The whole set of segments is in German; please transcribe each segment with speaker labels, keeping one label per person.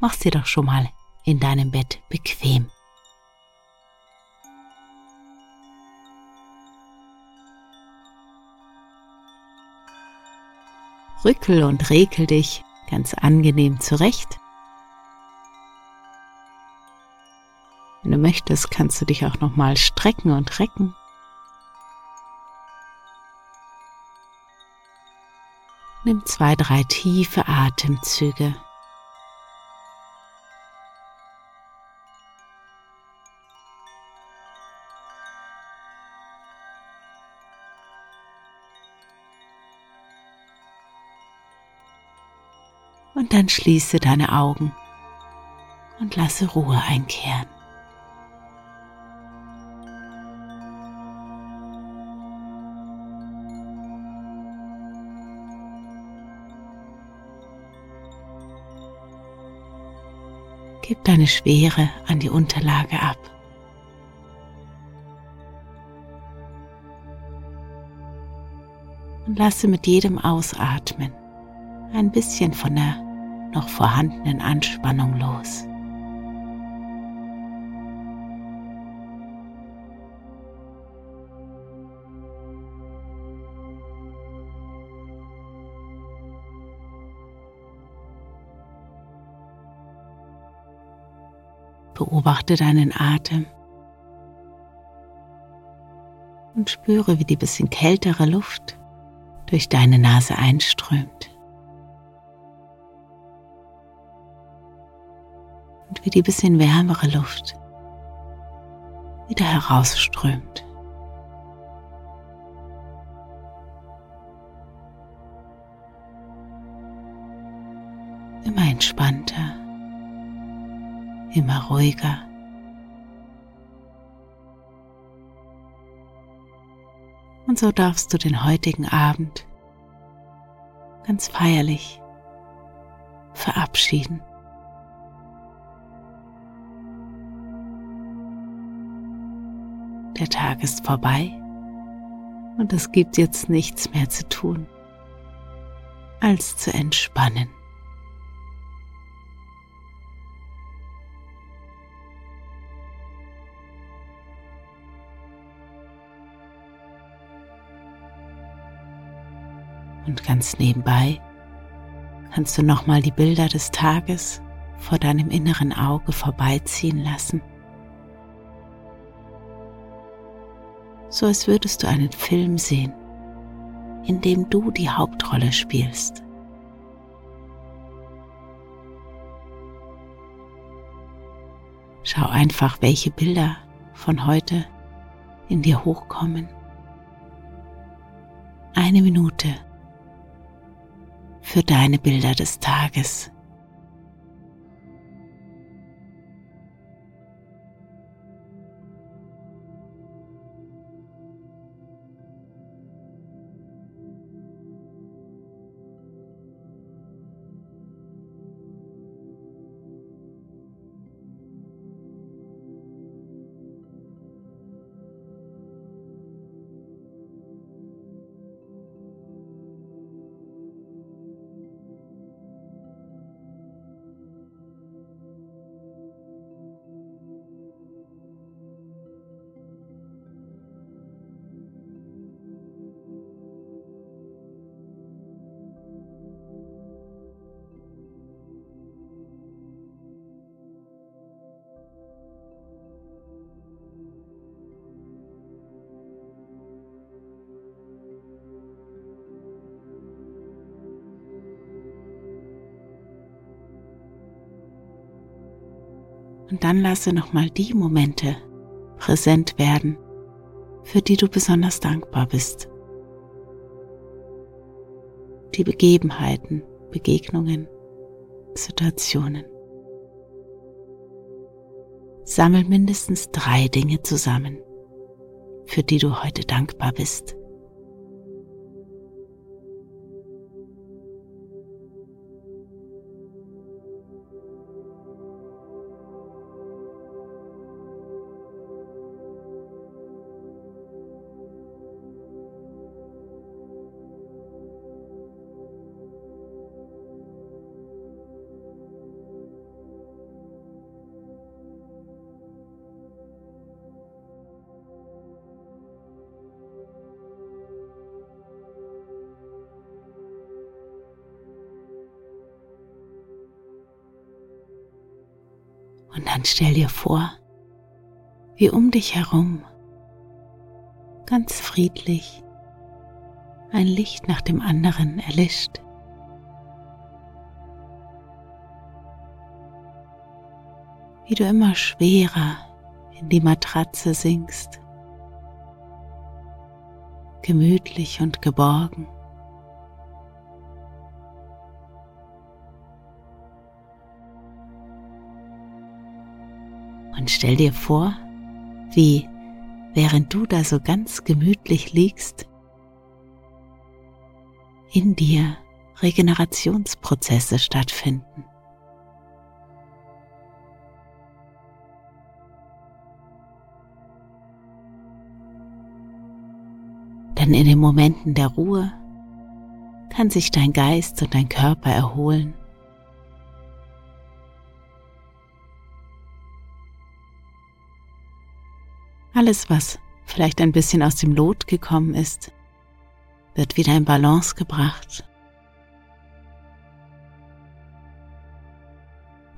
Speaker 1: Mach's dir doch schon mal in deinem Bett bequem. Rückel und rekel dich ganz angenehm zurecht. Wenn du möchtest, kannst du dich auch noch mal strecken und recken. Nimm zwei, drei tiefe Atemzüge. Dann schließe deine Augen und lasse Ruhe einkehren. Gib deine Schwere an die Unterlage ab. Und lasse mit jedem Ausatmen ein bisschen von der noch vorhandenen Anspannung los. Beobachte deinen Atem und spüre, wie die bisschen kältere Luft durch deine Nase einströmt wie die bisschen wärmere Luft wieder herausströmt. Immer entspannter immer ruhiger. Und so darfst du den heutigen Abend ganz feierlich verabschieden. Der Tag ist vorbei und es gibt jetzt nichts mehr zu tun, als zu entspannen. Und ganz nebenbei kannst du nochmal die Bilder des Tages vor deinem inneren Auge vorbeiziehen lassen. So als würdest du einen Film sehen, in dem du die Hauptrolle spielst. Schau einfach, welche Bilder von heute in dir hochkommen. Eine Minute für deine Bilder des Tages. Und dann lasse nochmal die Momente präsent werden, für die du besonders dankbar bist. Die Begebenheiten, Begegnungen, Situationen. Sammel mindestens drei Dinge zusammen, für die du heute dankbar bist. Und dann stell dir vor, wie um dich herum ganz friedlich ein Licht nach dem anderen erlischt. Wie du immer schwerer in die Matratze sinkst, gemütlich und geborgen. Stell dir vor, wie, während du da so ganz gemütlich liegst, in dir Regenerationsprozesse stattfinden. Denn in den Momenten der Ruhe kann sich dein Geist und dein Körper erholen Alles, was vielleicht ein bisschen aus dem Lot gekommen ist, wird wieder in Balance gebracht.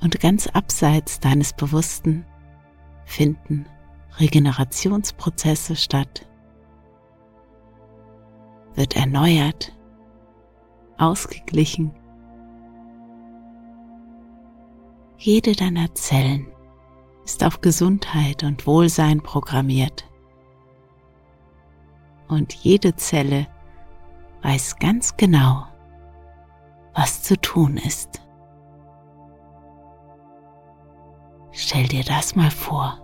Speaker 1: Und ganz abseits deines Bewussten finden Regenerationsprozesse statt, wird erneuert, ausgeglichen. Jede deiner Zellen ist auf Gesundheit und Wohlsein programmiert. Und jede Zelle weiß ganz genau, was zu tun ist. Stell dir das mal vor.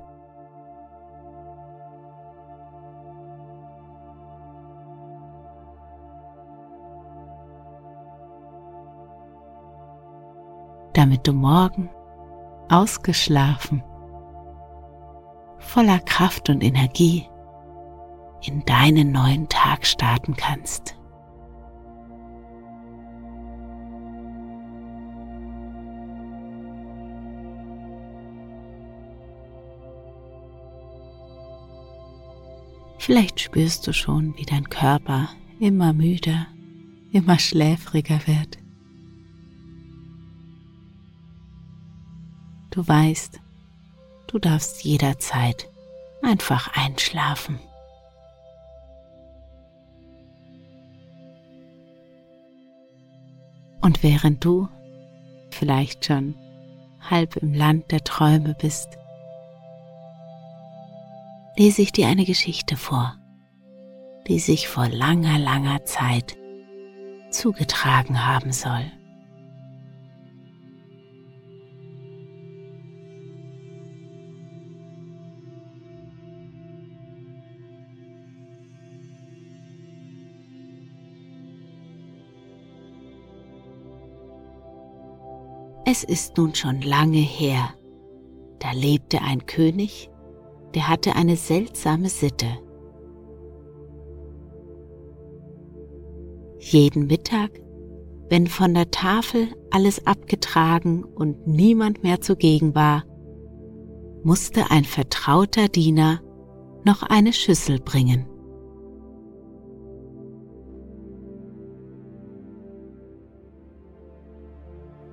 Speaker 1: Damit du morgen ausgeschlafen voller Kraft und Energie in deinen neuen Tag starten kannst. Vielleicht spürst du schon, wie dein Körper immer müder, immer schläfriger wird. Du weißt, Du darfst jederzeit einfach einschlafen. Und während du vielleicht schon halb im Land der Träume bist, lese ich dir eine Geschichte vor, die sich vor langer, langer Zeit zugetragen haben soll. Es ist nun schon lange her. Da lebte ein König, der hatte eine seltsame Sitte. Jeden Mittag, wenn von der Tafel alles abgetragen und niemand mehr zugegen war, musste ein vertrauter Diener noch eine Schüssel bringen.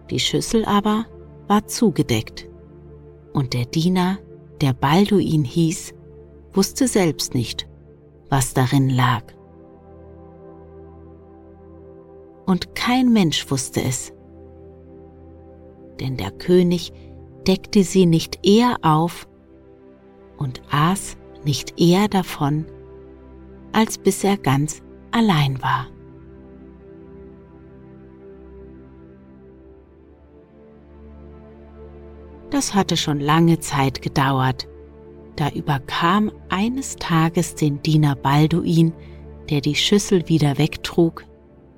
Speaker 1: Die Schüssel aber war zugedeckt, und der Diener, der Balduin hieß, wusste selbst nicht, was darin lag. Und kein Mensch wusste es, denn der König deckte sie nicht eher auf und aß nicht eher davon, als bis er ganz allein war. Das hatte schon lange Zeit gedauert. Da überkam eines Tages den Diener Balduin, der die Schüssel wieder wegtrug,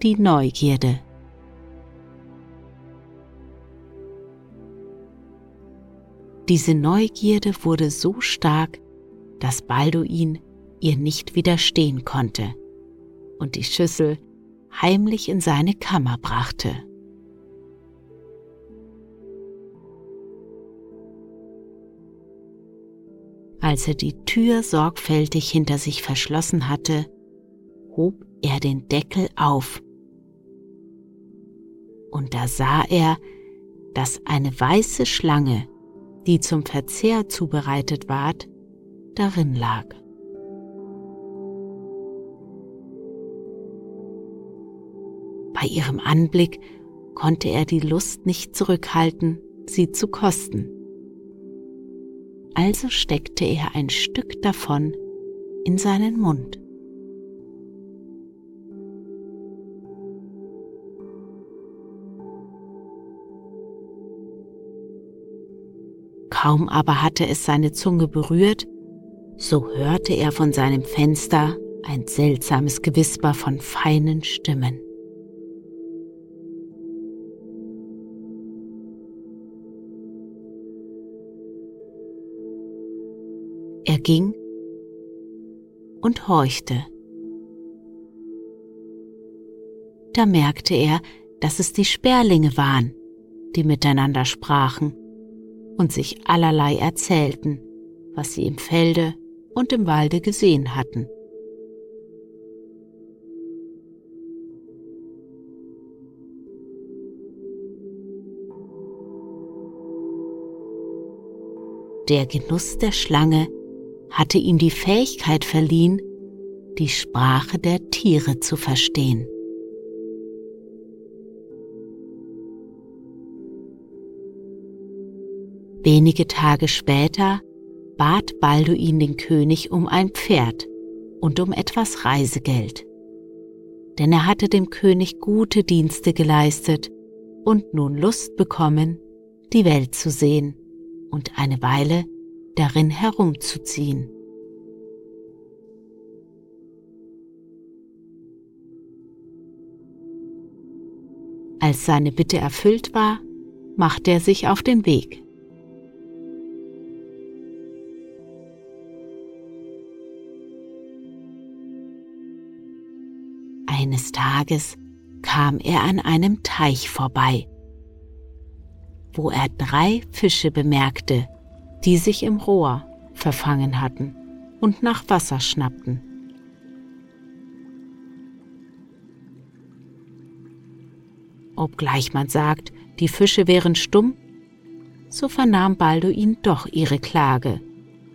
Speaker 1: die Neugierde. Diese Neugierde wurde so stark, dass Balduin ihr nicht widerstehen konnte und die Schüssel heimlich in seine Kammer brachte. Als er die Tür sorgfältig hinter sich verschlossen hatte, hob er den Deckel auf. Und da sah er, dass eine weiße Schlange, die zum Verzehr zubereitet ward, darin lag. Bei ihrem Anblick konnte er die Lust nicht zurückhalten, sie zu kosten. Also steckte er ein Stück davon in seinen Mund. Kaum aber hatte es seine Zunge berührt, so hörte er von seinem Fenster ein seltsames Gewisper von feinen Stimmen. Ging und horchte. Da merkte er, dass es die Sperlinge waren, die miteinander sprachen und sich allerlei erzählten, was sie im Felde und im Walde gesehen hatten. Der Genuss der Schlange hatte ihm die Fähigkeit verliehen, die Sprache der Tiere zu verstehen. Wenige Tage später bat Balduin den König um ein Pferd und um etwas Reisegeld. Denn er hatte dem König gute Dienste geleistet und nun Lust bekommen, die Welt zu sehen und eine Weile darin herumzuziehen. Als seine Bitte erfüllt war, machte er sich auf den Weg. Eines Tages kam er an einem Teich vorbei, wo er drei Fische bemerkte, die sich im Rohr verfangen hatten und nach Wasser schnappten. Obgleich man sagt, die Fische wären stumm, so vernahm Balduin doch ihre Klage,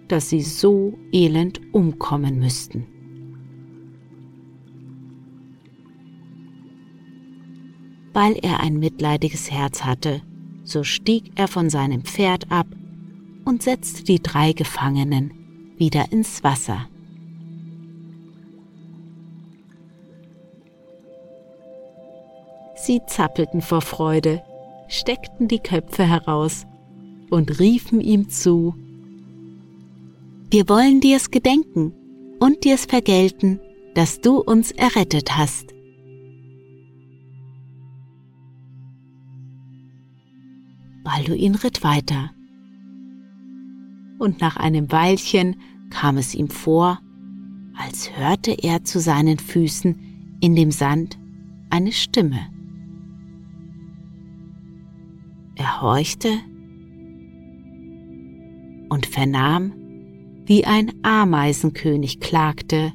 Speaker 1: dass sie so elend umkommen müssten. Weil er ein mitleidiges Herz hatte, so stieg er von seinem Pferd ab und setzte die drei Gefangenen wieder ins Wasser. Sie zappelten vor Freude, steckten die Köpfe heraus und riefen ihm zu, Wir wollen dir's gedenken und dir's vergelten, dass du uns errettet hast. Balduin ritt weiter und nach einem Weilchen kam es ihm vor, als hörte er zu seinen Füßen in dem Sand eine Stimme. Er horchte und vernahm, wie ein Ameisenkönig klagte,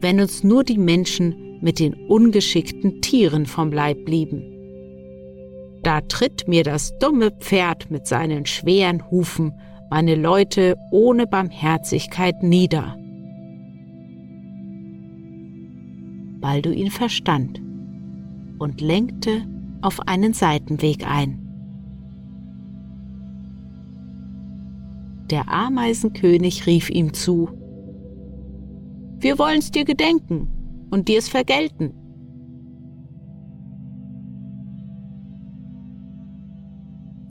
Speaker 1: wenn uns nur die Menschen mit den ungeschickten Tieren vom Leib blieben da tritt mir das dumme Pferd mit seinen schweren Hufen meine Leute ohne Barmherzigkeit nieder. Balduin verstand und lenkte auf einen Seitenweg ein. Der Ameisenkönig rief ihm zu, Wir wollen's dir gedenken und dir's vergelten.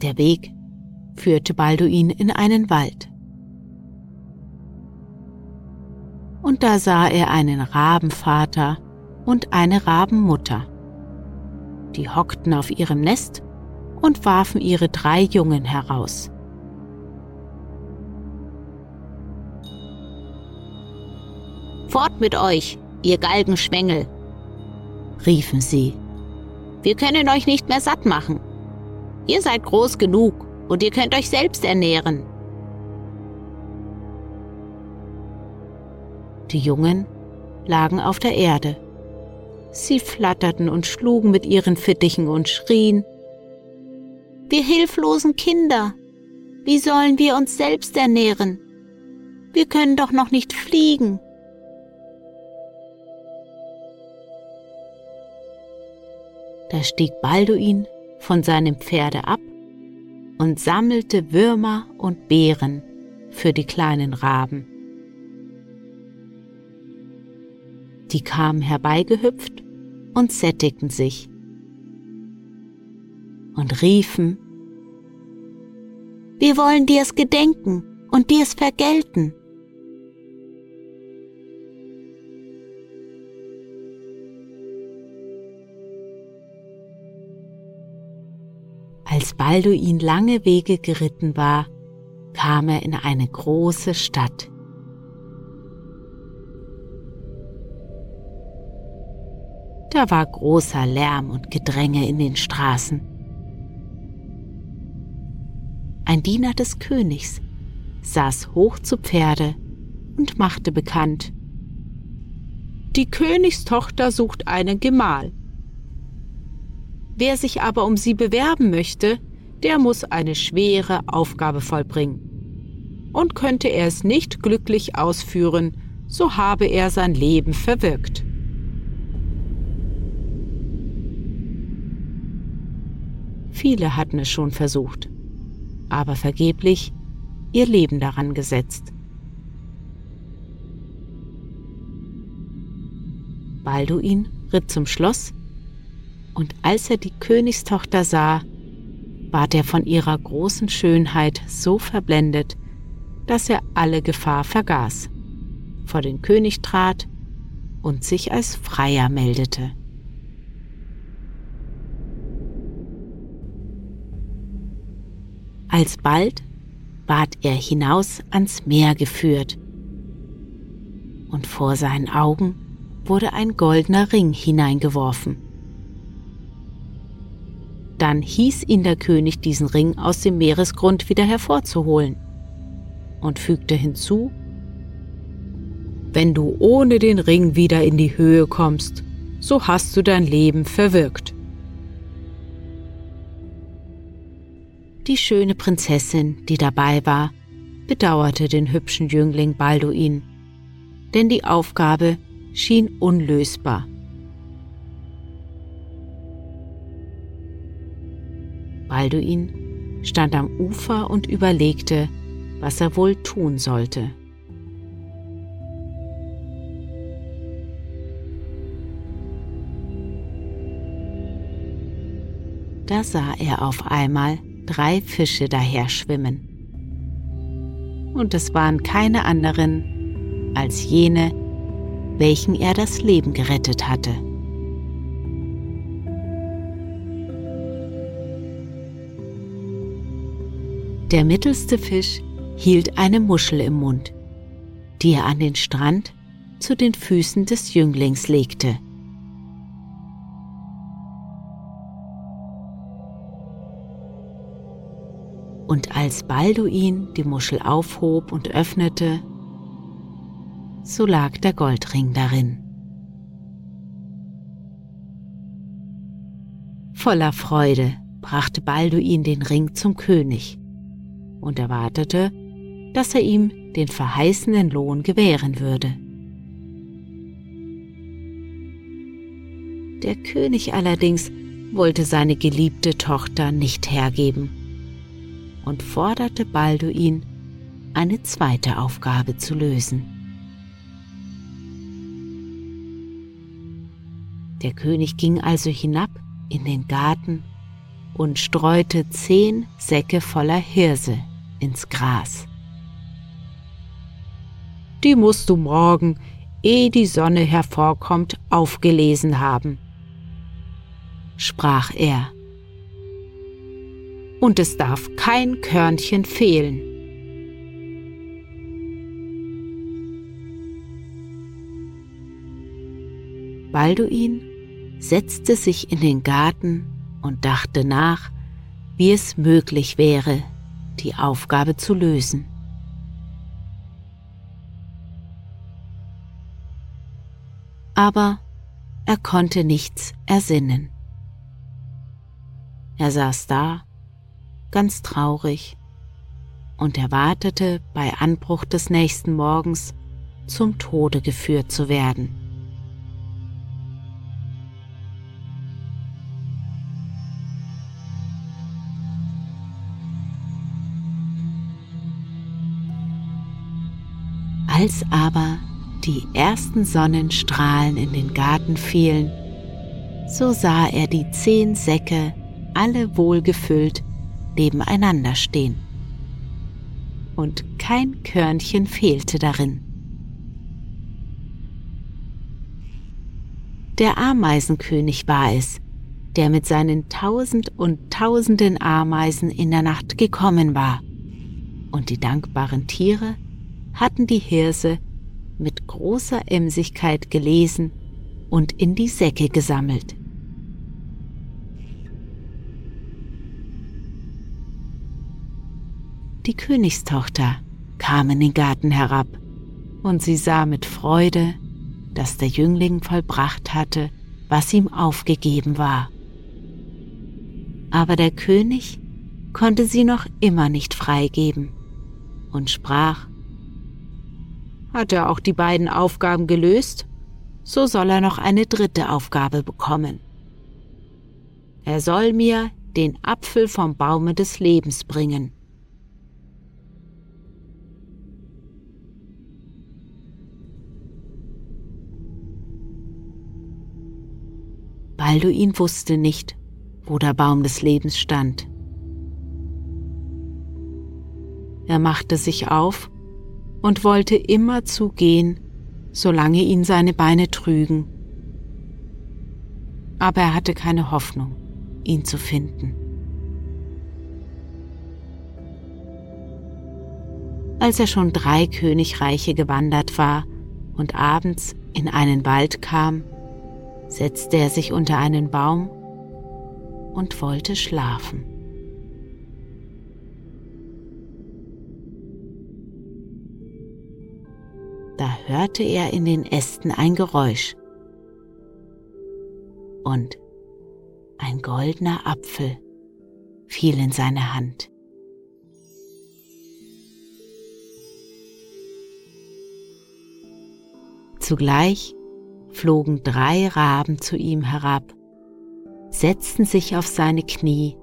Speaker 1: Der Weg führte Balduin in einen Wald. Und da sah er einen Rabenvater und eine Rabenmutter. Die hockten auf ihrem Nest und warfen ihre drei Jungen heraus.
Speaker 2: Fort mit euch, ihr Galgenschwengel,
Speaker 1: riefen sie.
Speaker 2: Wir können euch nicht mehr satt machen. Ihr seid groß genug und ihr könnt euch selbst ernähren.
Speaker 1: Die Jungen lagen auf der Erde. Sie flatterten und schlugen mit ihren Fittichen und schrien,
Speaker 2: Wir hilflosen Kinder, wie sollen wir uns selbst ernähren? Wir können doch noch nicht fliegen.
Speaker 1: Da stieg Balduin von seinem Pferde ab und sammelte Würmer und Beeren für die kleinen Raben. Die kamen herbeigehüpft und sättigten sich und riefen,
Speaker 2: Wir wollen dir's gedenken und dir's vergelten.
Speaker 1: Als Balduin lange Wege geritten war, kam er in eine große Stadt. Da war großer Lärm und Gedränge in den Straßen. Ein Diener des Königs saß hoch zu Pferde und machte bekannt, die Königstochter sucht einen Gemahl. Wer sich aber um sie bewerben möchte, der muss eine schwere Aufgabe vollbringen. Und könnte er es nicht glücklich ausführen, so habe er sein Leben verwirkt. Viele hatten es schon versucht, aber vergeblich ihr Leben daran gesetzt. Balduin ritt zum Schloss und als er die Königstochter sah, ward er von ihrer großen Schönheit so verblendet, dass er alle Gefahr vergaß, vor den König trat und sich als Freier meldete. Alsbald ward er hinaus ans Meer geführt, und vor seinen Augen wurde ein goldener Ring hineingeworfen. Dann hieß ihn der König, diesen Ring aus dem Meeresgrund wieder hervorzuholen und fügte hinzu, wenn du ohne den Ring wieder in die Höhe kommst, so hast du dein Leben verwirkt. Die schöne Prinzessin, die dabei war, bedauerte den hübschen Jüngling Balduin, denn die Aufgabe schien unlösbar. Balduin stand am Ufer und überlegte, was er wohl tun sollte. Da sah er auf einmal drei Fische daherschwimmen. Und es waren keine anderen als jene, welchen er das Leben gerettet hatte. Der mittelste Fisch hielt eine Muschel im Mund, die er an den Strand zu den Füßen des Jünglings legte. Und als Balduin die Muschel aufhob und öffnete, so lag der Goldring darin. Voller Freude brachte Balduin den Ring zum König und erwartete, dass er ihm den verheißenen Lohn gewähren würde. Der König allerdings wollte seine geliebte Tochter nicht hergeben und forderte Balduin, eine zweite Aufgabe zu lösen. Der König ging also hinab in den Garten und streute zehn Säcke voller Hirse ins Gras. Die musst du morgen, ehe die Sonne hervorkommt, aufgelesen haben, sprach er. Und es darf kein Körnchen fehlen. Balduin setzte sich in den Garten und dachte nach, wie es möglich wäre, die Aufgabe zu lösen. Aber er konnte nichts ersinnen. Er saß da, ganz traurig, und erwartete bei Anbruch des nächsten Morgens zum Tode geführt zu werden. Als aber die ersten Sonnenstrahlen in den Garten fielen, so sah er die zehn Säcke, alle wohlgefüllt, nebeneinander stehen. Und kein Körnchen fehlte darin. Der Ameisenkönig war es, der mit seinen tausend und tausenden Ameisen in der Nacht gekommen war, und die dankbaren Tiere hatten die Hirse mit großer Emsigkeit gelesen und in die Säcke gesammelt. Die Königstochter kam in den Garten herab, und sie sah mit Freude, dass der Jüngling vollbracht hatte, was ihm aufgegeben war. Aber der König konnte sie noch immer nicht freigeben und sprach, hat er auch die beiden Aufgaben gelöst, so soll er noch eine dritte Aufgabe bekommen. Er soll mir den Apfel vom Baume des Lebens bringen. Balduin wusste nicht, wo der Baum des Lebens stand. Er machte sich auf und wollte immer zugehen, solange ihn seine Beine trügen. Aber er hatte keine Hoffnung, ihn zu finden. Als er schon drei Königreiche gewandert war und abends in einen Wald kam, setzte er sich unter einen Baum und wollte schlafen. Da hörte er in den Ästen ein Geräusch. Und ein goldener Apfel fiel in seine Hand. Zugleich flogen drei Raben zu ihm herab, setzten sich auf seine Knie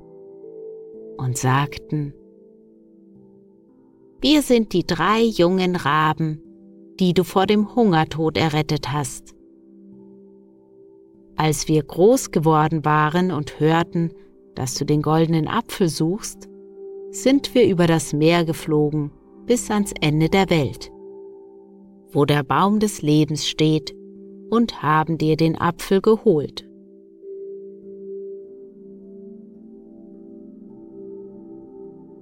Speaker 1: und sagten, Wir sind die drei jungen Raben, die du vor dem Hungertod errettet hast. Als wir groß geworden waren und hörten, dass du den goldenen Apfel suchst, sind wir über das Meer geflogen bis ans Ende der Welt, wo der Baum des Lebens steht, und haben dir den Apfel geholt.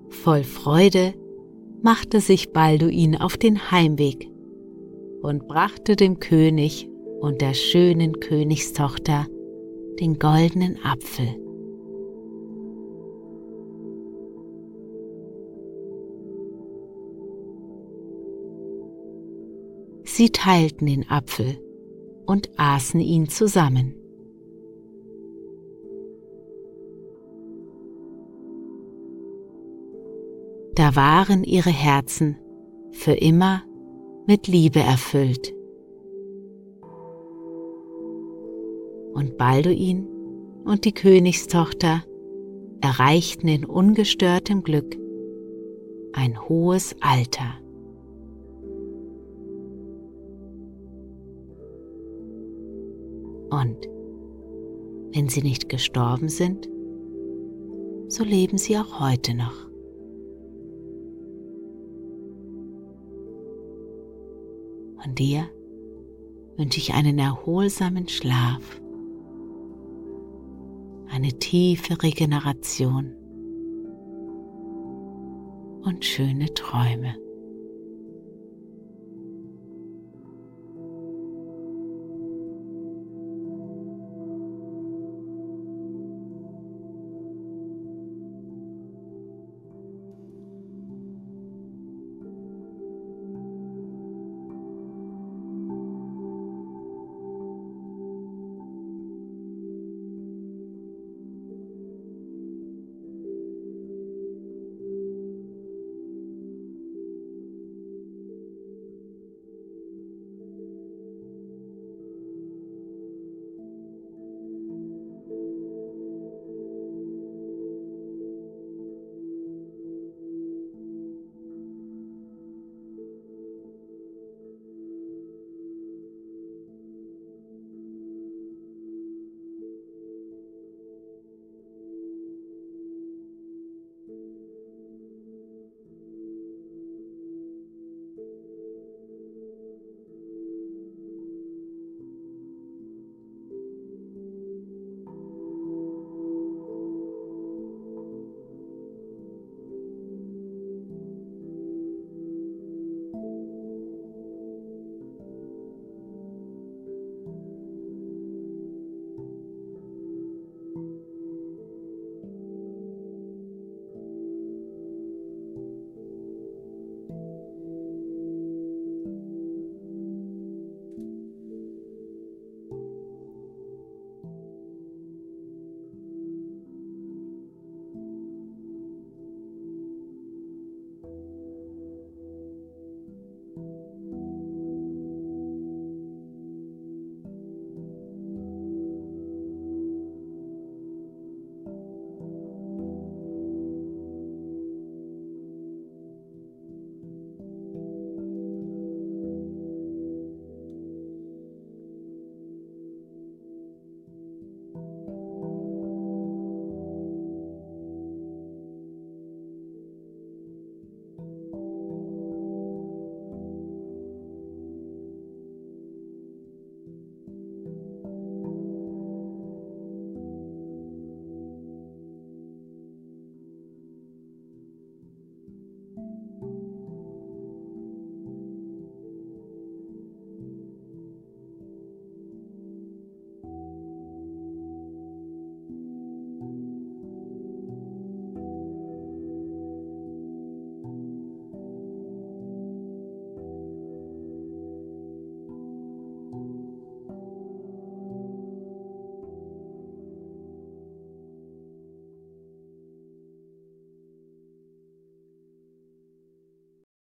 Speaker 1: Voll Freude machte sich Balduin auf den Heimweg und brachte dem König und der schönen Königstochter den goldenen Apfel. Sie teilten den Apfel und aßen ihn zusammen. Da waren ihre Herzen für immer mit Liebe erfüllt. Und Balduin und die Königstochter erreichten in ungestörtem Glück ein hohes Alter. Und wenn sie nicht gestorben sind, so leben sie auch heute noch. Von dir wünsche ich einen erholsamen Schlaf, eine tiefe Regeneration und schöne Träume.